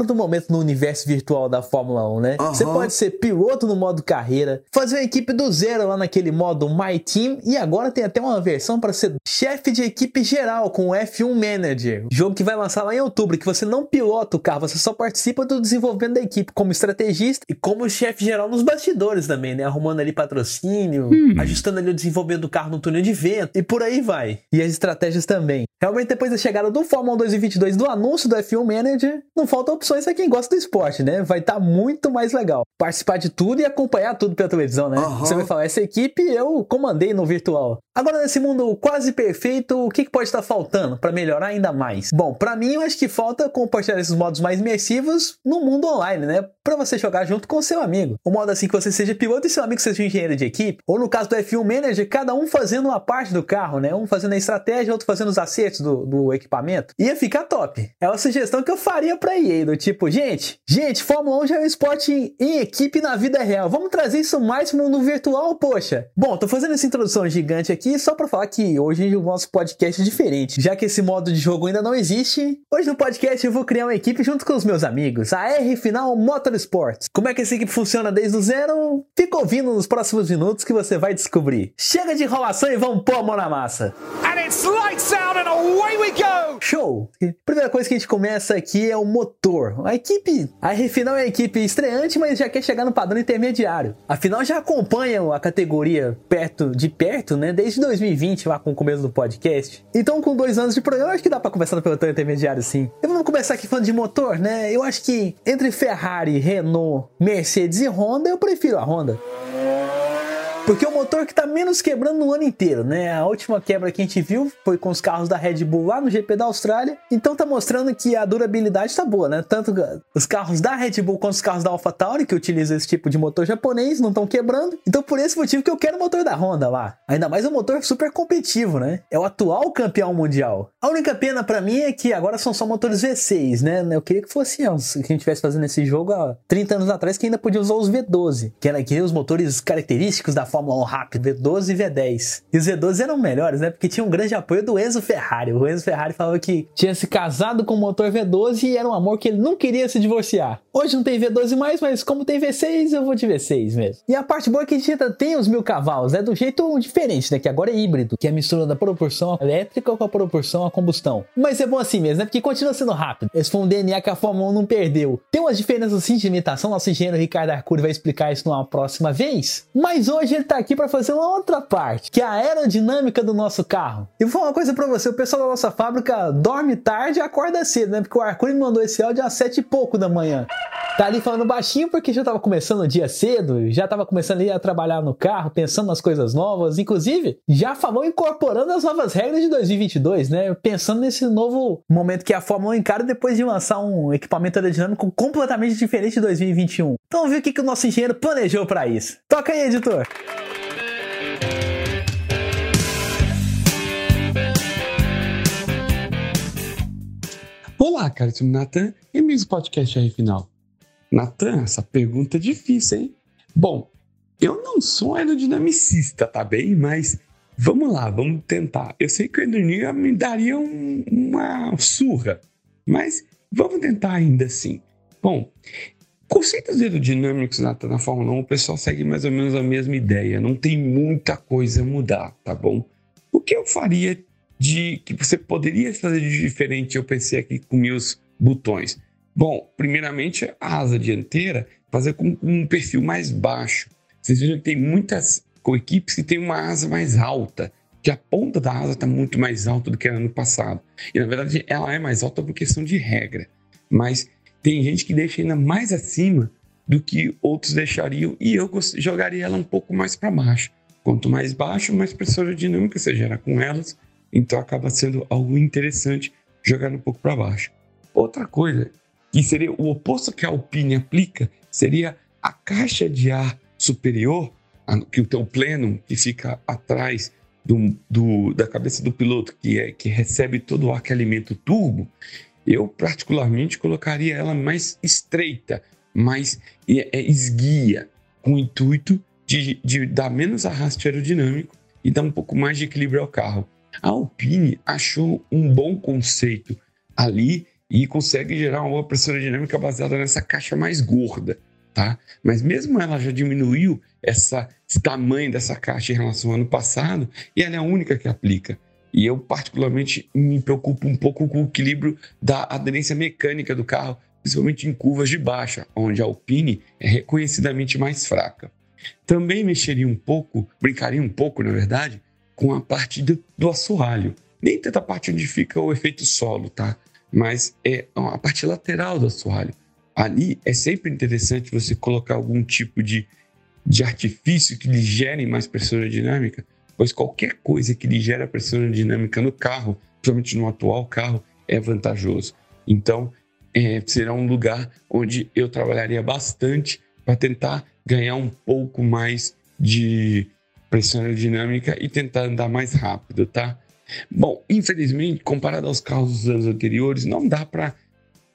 palavra do momento no universo virtual da Fórmula 1, né? Você pode ser piloto no modo carreira, fazer uma equipe do zero lá naquele modo My Team e agora tem até uma versão para ser chefe de equipe geral com o F1 Manager, jogo que vai lançar lá em outubro, que você não pilota o carro, você só participa do desenvolvimento da equipe como estrategista e como chefe geral nos bastidores também, né? Arrumando ali patrocínio, hum. ajustando ali o desenvolvimento do carro no túnel de vento e por aí vai. E as estratégias também. Realmente depois da chegada do Fórmula 1 2022, do anúncio do F1 Manager, Manager, não faltam opções para quem gosta do esporte, né? Vai estar tá muito mais legal. Participar de tudo e acompanhar tudo pela televisão, né? Uhum. Você vai falar, essa equipe eu comandei no virtual. Agora, nesse mundo quase perfeito, o que, que pode estar faltando para melhorar ainda mais? Bom, para mim, eu acho que falta compartilhar esses modos mais imersivos no mundo online, né? Para você jogar junto com seu amigo. O modo assim que você seja piloto e seu amigo seja engenheiro de equipe. Ou no caso do F1 Manager, cada um fazendo uma parte do carro, né? Um fazendo a estratégia, outro fazendo os acertos do, do equipamento. Ia ficar top. É uma sugestão que eu faria pra EA, do tipo, gente, gente, Fórmula 1 já é um esporte em, em equipe na vida real. Vamos trazer isso mais pro mundo virtual, poxa. Bom, tô fazendo essa introdução gigante aqui só pra falar que hoje o nosso podcast é diferente. Já que esse modo de jogo ainda não existe, hoje no podcast eu vou criar uma equipe junto com os meus amigos, a R Final Motorsports. Como é que essa equipe funciona desde o zero? Fica ouvindo nos próximos minutos que você vai descobrir. Chega de enrolação e vamos pôr a mão na massa. And it's lights out and away we go! Show! Primeira coisa que a gente começa aqui é o motor. A equipe, a Refinal é a equipe estreante, mas já quer chegar no padrão intermediário. Afinal, já acompanha a categoria perto de perto, né? Desde 2020, lá com o começo do podcast. Então, com dois anos de programa, acho que dá para conversar no pelotão intermediário, sim. E vamos começar aqui falando de motor, né? Eu acho que entre Ferrari, Renault, Mercedes e Honda, eu prefiro a Honda. Porque é o motor que está menos quebrando no ano inteiro, né? A última quebra que a gente viu foi com os carros da Red Bull lá no GP da Austrália. Então tá mostrando que a durabilidade tá boa, né? Tanto os carros da Red Bull quanto os carros da AlphaTauri, que utilizam esse tipo de motor japonês, não estão quebrando. Então por esse motivo que eu quero o motor da Honda lá. Ainda mais um motor super competitivo, né? É o atual campeão mundial. A única pena para mim é que agora são só motores V6, né? Eu queria que fosse que a gente estivesse fazendo esse jogo há 30 anos atrás, que ainda podia usar os V12, que era que os motores característicos da Fórmula 1 rápido, V12 e V10. E os V12 eram melhores, né? Porque tinha um grande apoio do Enzo Ferrari. O Enzo Ferrari falava que tinha se casado com o motor V12 e era um amor que ele não queria se divorciar. Hoje não tem V12 mais, mas como tem V6, eu vou de V6 mesmo. E a parte boa é que a gente tem os mil cavalos, é do jeito diferente, né? Que agora é híbrido, que é a mistura da proporção elétrica com a proporção a combustão. Mas é bom assim mesmo, né? Porque continua sendo rápido. Esse foi um DNA que a Fórmula 1 não perdeu. Tem umas diferenças assim de imitação, nosso engenheiro Ricardo Arcuri vai explicar isso numa próxima vez. Mas hoje ele tá aqui para fazer uma outra parte, que é a aerodinâmica do nosso carro. E vou falar uma coisa para você, o pessoal da nossa fábrica dorme tarde e acorda cedo, né? Porque o Arcuri me mandou esse áudio às sete e pouco da manhã. Tá ali falando baixinho porque já tava começando o dia cedo, já tava começando a trabalhar no carro, pensando nas coisas novas, inclusive já falou incorporando as novas regras de 2022, né? Pensando nesse novo momento que a Fórmula 1 encara depois de lançar um equipamento aerodinâmico completamente diferente de 2021. Então vamos ver o que, que o nosso engenheiro planejou para isso. Toca aí, editor! Olá, caríssimo Natan e amigos podcast aí final. Natan, essa pergunta é difícil, hein? Bom, eu não sou aerodinamicista, tá bem? Mas vamos lá, vamos tentar. Eu sei que o aerodinâmica me daria um, uma surra, mas vamos tentar ainda assim. Bom, conceitos aerodinâmicos na, na Fórmula 1, o pessoal segue mais ou menos a mesma ideia. Não tem muita coisa a mudar, tá bom? O que eu faria de que você poderia fazer de diferente, eu pensei aqui com meus botões. Bom, primeiramente a asa dianteira fazer com um perfil mais baixo. Vocês vejam que tem muitas equipes que tem uma asa mais alta, que a ponta da asa está muito mais alta do que ano passado. E na verdade ela é mais alta por questão de regra, mas tem gente que deixa ainda mais acima do que outros deixariam e eu jogaria ela um pouco mais para baixo. Quanto mais baixo, mais pressão aerodinâmica você gera com elas então acaba sendo algo interessante jogar um pouco para baixo. Outra coisa que seria o oposto que a Alpine aplica seria a caixa de ar superior, que o teu pleno que fica atrás do, do, da cabeça do piloto, que é que recebe todo o ar que alimenta o turbo, Eu, particularmente, colocaria ela mais estreita, mais é, esguia, com o intuito de, de dar menos arraste aerodinâmico e dar um pouco mais de equilíbrio ao carro. A Alpine achou um bom conceito ali e consegue gerar uma pressão aerodinâmica baseada nessa caixa mais gorda, tá? Mas mesmo ela já diminuiu essa, esse tamanho dessa caixa em relação ao ano passado e ela é a única que aplica. E eu, particularmente, me preocupo um pouco com o equilíbrio da aderência mecânica do carro, principalmente em curvas de baixa, onde a Alpine é reconhecidamente mais fraca. Também mexeria um pouco, brincaria um pouco, na verdade, com a parte do, assoalho. Nem tanta parte onde fica o efeito solo, tá? Mas é a parte lateral do assoalho. Ali é sempre interessante você colocar algum tipo de, de artifício que lhe gere mais pressão aerodinâmica, pois qualquer coisa que lhe gera pressão aerodinâmica no carro, principalmente no atual carro, é vantajoso. Então, é, será um lugar onde eu trabalharia bastante para tentar ganhar um pouco mais de pressão aerodinâmica e tentar andar mais rápido, tá? Bom, infelizmente, comparado aos carros dos anos anteriores, não dá para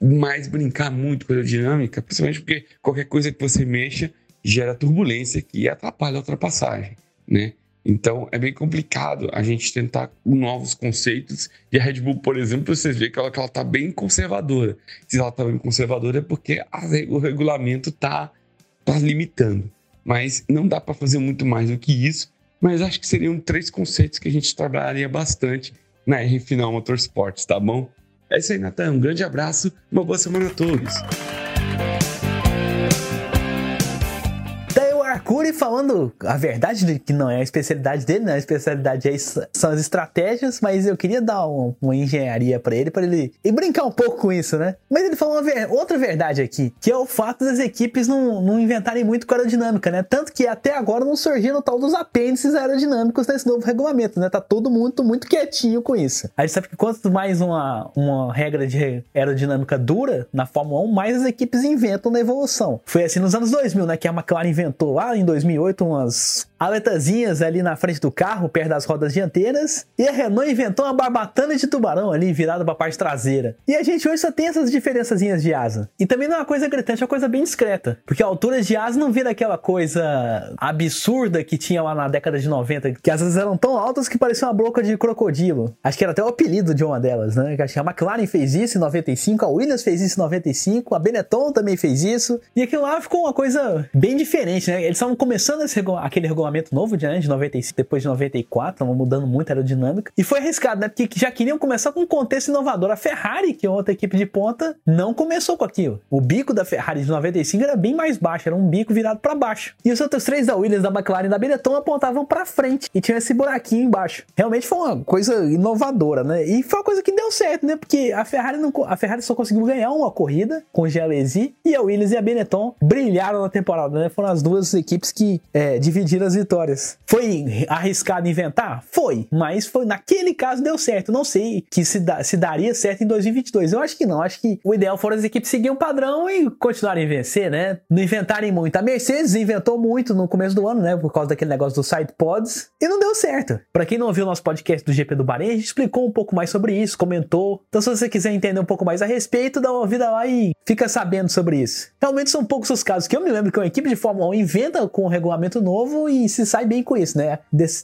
mais brincar muito com a aerodinâmica, principalmente porque qualquer coisa que você mexa gera turbulência que atrapalha a ultrapassagem, né? Então é bem complicado a gente tentar novos conceitos. E a Red Bull, por exemplo, vocês vê que ela está bem conservadora. Se ela está bem conservadora é porque a, o regulamento está tá limitando. Mas não dá para fazer muito mais do que isso. Mas acho que seriam três conceitos que a gente trabalharia bastante na R Final Motorsports, tá bom? É isso aí, Natan. Um grande abraço, uma boa semana a todos. Mercury falando a verdade que não é a especialidade dele, né? A especialidade é, são as estratégias, mas eu queria dar uma, uma engenharia para ele, para ele e brincar um pouco com isso, né? Mas ele falou ver, outra verdade aqui, que é o fato das equipes não, não inventarem muito com aerodinâmica, né? Tanto que até agora não surgiram o tal dos apêndices aerodinâmicos nesse novo regulamento, né? Tá todo mundo muito quietinho com isso. A gente sabe que quanto mais uma, uma regra de aerodinâmica dura na Fórmula 1, mais as equipes inventam na evolução. Foi assim nos anos 2000, né? Que a McLaren inventou lá em 2008 umas aletazinhas ali na frente do carro, perto das rodas dianteiras, e a Renault inventou uma barbatana de tubarão ali virada para a parte traseira. E a gente hoje só tem essas diferençazinhas de asa. E também não é uma coisa gritante, é uma coisa bem discreta, porque a altura de asa não vira aquela coisa absurda que tinha lá na década de 90, que as asas eram tão altas que parecia uma boca de crocodilo. Acho que era até o apelido de uma delas, né? Acho que a McLaren fez isso em 95, a Williams fez isso em 95, a Benetton também fez isso, e aquilo lá ficou uma coisa bem diferente, né? Eles estavam começando esse, aquele regulamento novo de, né, de 95, depois de 94, estavam mudando muito a aerodinâmica. E foi arriscado, né? Porque já queriam começar com um contexto inovador. A Ferrari, que é outra equipe de ponta, não começou com aquilo. O bico da Ferrari de 95 era bem mais baixo, era um bico virado para baixo. E os outros três da Williams, da McLaren e da Benetton apontavam para frente e tinha esse buraquinho embaixo. Realmente foi uma coisa inovadora, né? E foi uma coisa que deu certo, né? Porque a Ferrari, não, a Ferrari só conseguiu ganhar uma corrida com o Gelesi e a Williams e a Benetton brilharam na temporada, né? Foram as duas equipes que é, dividiram as vitórias. Foi arriscado inventar? Foi, mas foi naquele caso deu certo. Não sei que se, da, se daria certo em 2022. Eu acho que não. Acho que o ideal foram as equipes seguirem um padrão e continuarem a vencer, né? Não inventarem muito. A Mercedes inventou muito no começo do ano, né? Por causa daquele negócio dos side pods e não deu certo. Para quem não ouviu o nosso podcast do GP do Bahrein, a gente explicou um pouco mais sobre isso, comentou. Então, se você quiser entender um pouco mais a respeito, dá uma ouvida lá e fica sabendo sobre isso. Realmente são poucos os casos que eu me lembro que uma equipe de Fórmula 1 inventa com um regulamento novo e se sai bem com isso, né?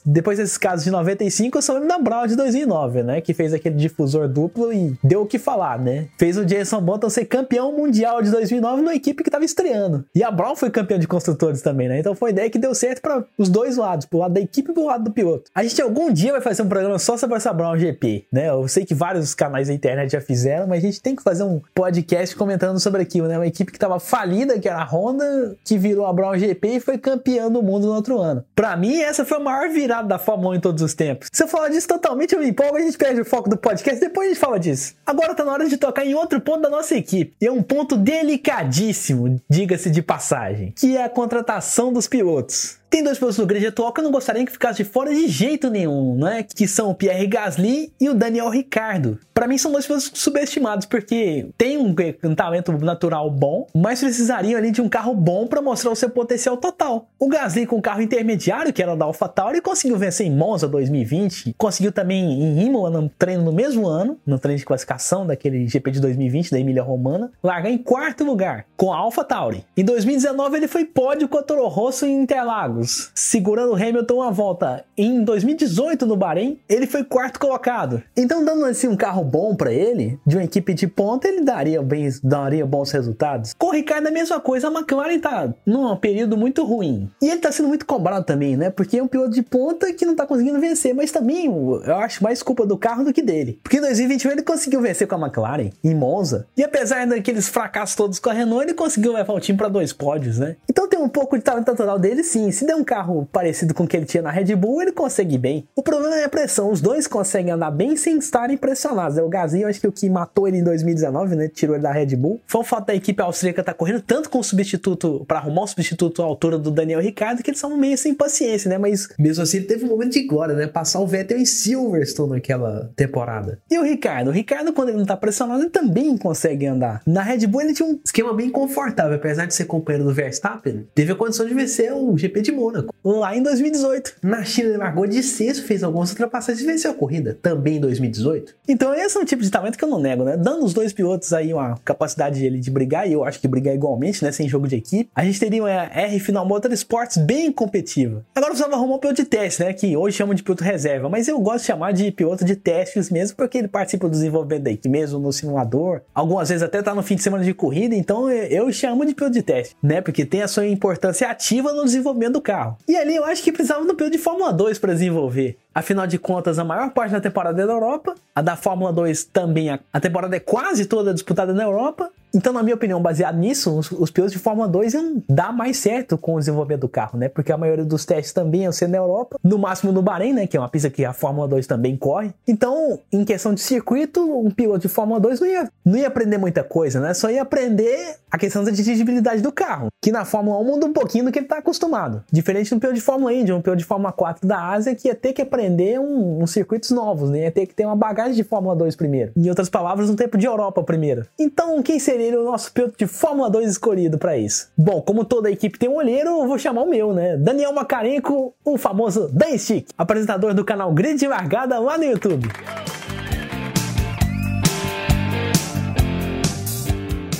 Depois desses casos de 95, eu só lembro da Brown de 2009, né? Que fez aquele difusor duplo e deu o que falar, né? Fez o Jason Button ser campeão mundial de 2009 numa equipe que estava estreando. E a Brown foi campeã de construtores também, né? Então foi ideia que deu certo para os dois lados, pro lado da equipe e pro lado do piloto. A gente algum dia vai fazer um programa só sobre essa Brown GP, né? Eu sei que vários canais da internet já fizeram, mas a gente tem que fazer um podcast comentando sobre aquilo, né? Uma equipe que estava falida, que era a Honda, que virou a Brown GP e foi campeã do mundo no outro ano. Para mim, essa foi a maior virada da Fórmula 1 em todos os tempos. Se eu falar disso totalmente, eu me empolgo, a gente perde o foco do podcast, depois a gente fala disso. Agora tá na hora de tocar em outro ponto da nossa equipe. E é um ponto delicadíssimo, diga-se de passagem, que é a contratação dos pilotos. Tem dois pilotos no grid atual que eu não gostaria que ficasse de fora de jeito nenhum, né? Que são o Pierre Gasly e o Daniel Ricciardo. Para mim são dois pilotos subestimados porque tem um, talento natural bom, mas precisariam ali de um carro bom para mostrar o seu potencial total. O Gasly com um carro intermediário, que era da AlphaTauri, conseguiu vencer em Monza 2020, conseguiu também em Imola no treino no mesmo ano, no treino de classificação daquele GP de 2020 da Emília Romana, larga em quarto lugar com a AlphaTauri. Em 2019 ele foi pódio com a Toro Rosso em Interlagos, segurando o Hamilton uma volta. Em 2018 no Bahrein, ele foi quarto colocado. Então dando assim um carro bom para ele, de uma equipe de ponta, ele daria, bem, daria bons resultados. Com o Ricardo a mesma coisa, a McLaren tá num período muito ruim. E ele tá sendo muito cobrado também, né? Porque é um piloto de ponta que não tá conseguindo vencer, mas também eu acho mais culpa do carro do que dele. Porque em 2021 ele conseguiu vencer com a McLaren em Monza. E apesar daqueles fracassos todos com a Renault, ele conseguiu levar o time para dois pódios, né? Então tem um pouco de talento natural dele, sim. Se der um carro parecido com o que ele tinha na Red Bull, ele consegue bem. O problema é a pressão. Os dois conseguem andar bem sem estarem pressionados. O Gasly, acho que o que matou ele em 2019, né? Tirou ele da Red Bull. Foi o fato da equipe austríaca estar tá correndo tanto com o substituto, para arrumar um substituto à altura do Daniel Ricciardo, que eles são meio sem paciência, né? Mas mesmo assim ele teve um momento de glória, né? Passar o Vettel em Silverstone naquela temporada. E o Ricardo? O Ricardo, quando ele não tá pressionado, ele também consegue andar. Na Red Bull ele tinha um esquema bem confortável, apesar de ser companheiro do Verstappen, teve a condição de vencer o GP de Mônaco, lá em 2018. Na China ele largou de sexto, fez algumas ultrapassagens e venceu a corrida, também em 2018. Então esse é um tipo de talento que eu não nego, né? Dando os dois pilotos aí uma capacidade de, de brigar, e eu acho que brigar igualmente, né? Sem jogo de equipe, a gente teria uma R Final Motorsports bem competitiva. Agora precisava arrumar um piloto de teste, né? Que hoje chamam de piloto reserva, mas eu gosto de chamar de piloto de testes mesmo, porque ele participa do desenvolvimento da equipe mesmo no simulador. Algumas vezes até tá no fim de semana de corrida, então eu chamo de piloto de teste, né? Porque tem a sua importância ativa no desenvolvimento do carro. E ali eu acho que precisava do piloto de Fórmula 2 para desenvolver. Afinal de contas, a maior parte da temporada é da Europa, a da Fórmula 2 também, a temporada é quase toda disputada na Europa, então, na minha opinião, baseado nisso, os, os pilotos de Fórmula 2 iam dar mais certo com o desenvolvimento do carro, né? Porque a maioria dos testes também iam ser na Europa, no máximo no Bahrein, né? Que é uma pista que a Fórmula 2 também corre. Então, em questão de circuito, um piloto de Fórmula 2 não ia, não ia aprender muita coisa, né? Só ia aprender a questão da dirigibilidade do carro, que na Fórmula 1 muda um pouquinho do que ele está acostumado. Diferente do piloto de Fórmula Indy, um piloto de Fórmula 4 da Ásia, que ia ter que aprender um, uns circuitos novos, né? Ia ter que ter uma bagagem de Fórmula 2 primeiro. Em outras palavras, um tempo de Europa primeiro. Então, quem seria o nosso piloto de Fórmula 2 escolhido para isso? Bom, como toda equipe tem um olheiro, eu vou chamar o meu, né? Daniel Macarenco, o famoso Dan Stick, apresentador do canal Grid de Largada lá no YouTube.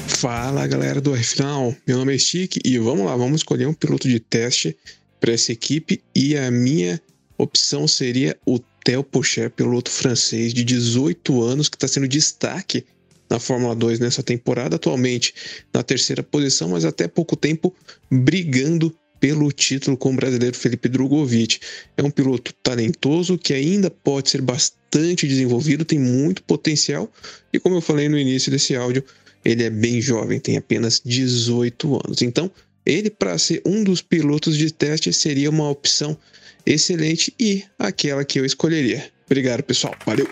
Fala galera do F-Final, meu nome é Stick e vamos lá, vamos escolher um piloto de teste para essa equipe e a minha opção seria o Theo Pocher, piloto francês de 18 anos que está sendo destaque na Fórmula 2 nessa temporada, atualmente na terceira posição, mas até pouco tempo brigando pelo título com o brasileiro Felipe Drogovic. É um piloto talentoso que ainda pode ser bastante desenvolvido, tem muito potencial e, como eu falei no início desse áudio, ele é bem jovem, tem apenas 18 anos. Então, ele, para ser um dos pilotos de teste, seria uma opção excelente e aquela que eu escolheria. Obrigado, pessoal. Valeu!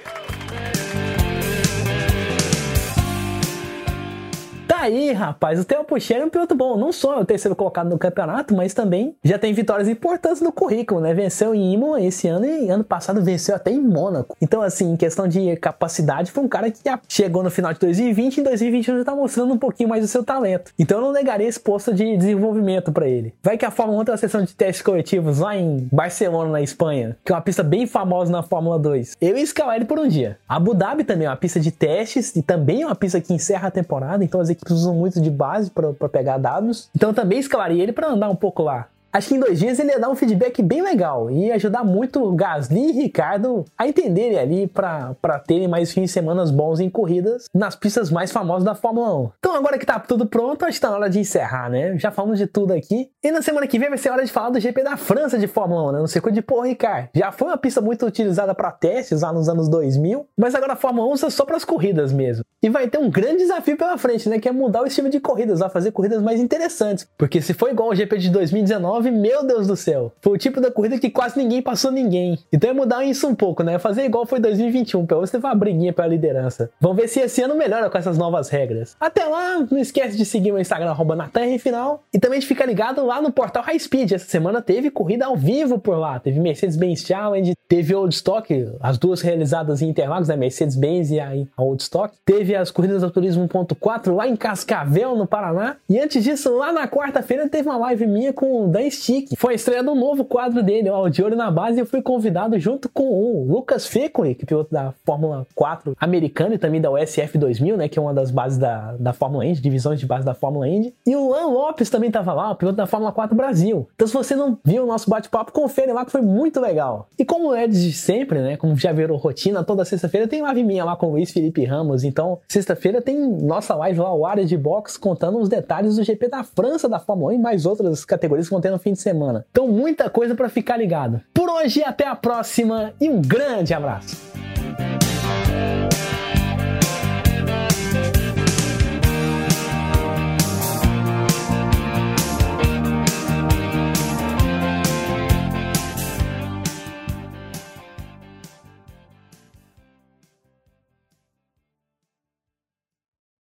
Aí, rapaz, o Theo Puxer é um piloto bom. Não só o terceiro colocado no campeonato, mas também já tem vitórias importantes no currículo, né? Venceu em Imola esse ano e ano passado venceu até em Mônaco. Então, assim, em questão de capacidade, foi um cara que já chegou no final de 2020 e em 2021 já tá mostrando um pouquinho mais do seu talento. Então, eu não negaria esse posto de desenvolvimento para ele. Vai que a Fórmula 1 tem uma sessão de testes coletivos lá em Barcelona, na Espanha, que é uma pista bem famosa na Fórmula 2. Eu ia escalar ele por um dia. Abu Dhabi também é uma pista de testes e também é uma pista que encerra a temporada, então as equipes usam muito de base para pegar dados. Então também escalaria ele para andar um pouco lá. Acho que em dois dias ele ia dar um feedback bem legal e ajudar muito Gasly e Ricardo a entenderem ali para terem mais fins de semana bons em corridas nas pistas mais famosas da Fórmula 1. Então agora que tá tudo pronto, acho que tá na hora de encerrar, né? Já falamos de tudo aqui. E na semana que vem vai ser hora de falar do GP da França de Fórmula 1, né? No circuito de Paul Ricard. Já foi uma pista muito utilizada para testes lá nos anos 2000, mas agora a Fórmula 1 usa só para as corridas mesmo. E vai ter um grande desafio pela frente, né? Que é mudar o estilo de corridas, lá fazer corridas mais interessantes. Porque se for igual ao GP de 2019, 2019, meu Deus do céu, foi o tipo da corrida que quase ninguém passou ninguém. Então é mudar isso um pouco, né? Fazer igual foi 2021, pelo menos teve uma briguinha pela liderança. Vamos ver se esse ano melhora com essas novas regras. Até lá, não esquece de seguir meu Instagram, arroba Final, e também de ficar ligado lá no portal High Speed. Essa semana teve corrida ao vivo por lá. Teve Mercedes-Benz Challenge, teve Old Stock, as duas realizadas em Interlagos, né? Mercedes-Benz e a Old Stock. Teve as corridas do Turismo 1.4 lá em Cascavel, no Paraná. E antes disso, lá na quarta-feira, teve uma live minha com o Dan Stick. Foi a estreia do novo quadro dele, ó, de olho na base. Eu fui convidado junto com o Lucas Fecoli, que é piloto da Fórmula 4 americana e também da USF 2000, né? Que é uma das bases da, da Fórmula Indy, divisões de base da Fórmula Indy. E o Lan Lopes também estava lá, o piloto da Fórmula 4 Brasil. Então, se você não viu o nosso bate-papo, confere lá que foi muito legal. E como é de sempre, né? Como já virou rotina, toda sexta-feira tem live minha lá com o Luiz Felipe Ramos. Então, sexta-feira tem nossa live lá, o área de box, contando os detalhes do GP da França da Fórmula 1 e mais outras categorias que vão ter no fim de semana. Então, muita coisa para ficar ligado. Por hoje, até a próxima e um grande abraço!